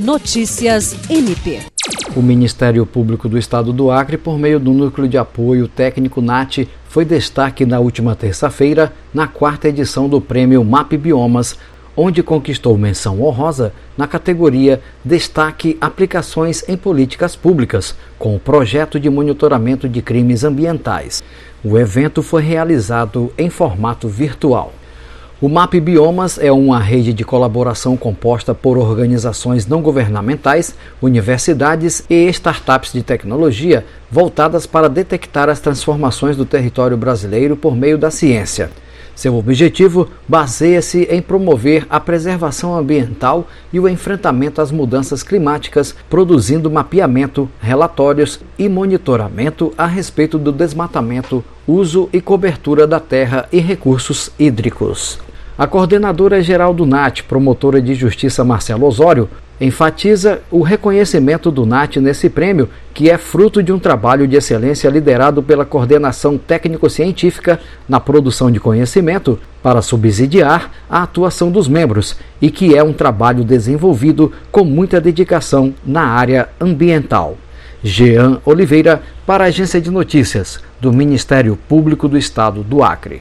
Notícias MP. O Ministério Público do Estado do Acre, por meio do Núcleo de Apoio Técnico NAT, foi destaque na última terça-feira na quarta edição do prêmio MAP Biomas, onde conquistou menção honrosa na categoria Destaque Aplicações em Políticas Públicas, com o projeto de monitoramento de crimes ambientais. O evento foi realizado em formato virtual. O MAP Biomas é uma rede de colaboração composta por organizações não governamentais, universidades e startups de tecnologia voltadas para detectar as transformações do território brasileiro por meio da ciência. Seu objetivo baseia-se em promover a preservação ambiental e o enfrentamento às mudanças climáticas, produzindo mapeamento, relatórios e monitoramento a respeito do desmatamento, uso e cobertura da terra e recursos hídricos. A coordenadora geral do NAT, promotora de justiça Marcelo Osório, enfatiza o reconhecimento do NAT nesse prêmio, que é fruto de um trabalho de excelência liderado pela coordenação técnico-científica na produção de conhecimento para subsidiar a atuação dos membros e que é um trabalho desenvolvido com muita dedicação na área ambiental. Jean Oliveira, para a Agência de Notícias do Ministério Público do Estado do Acre.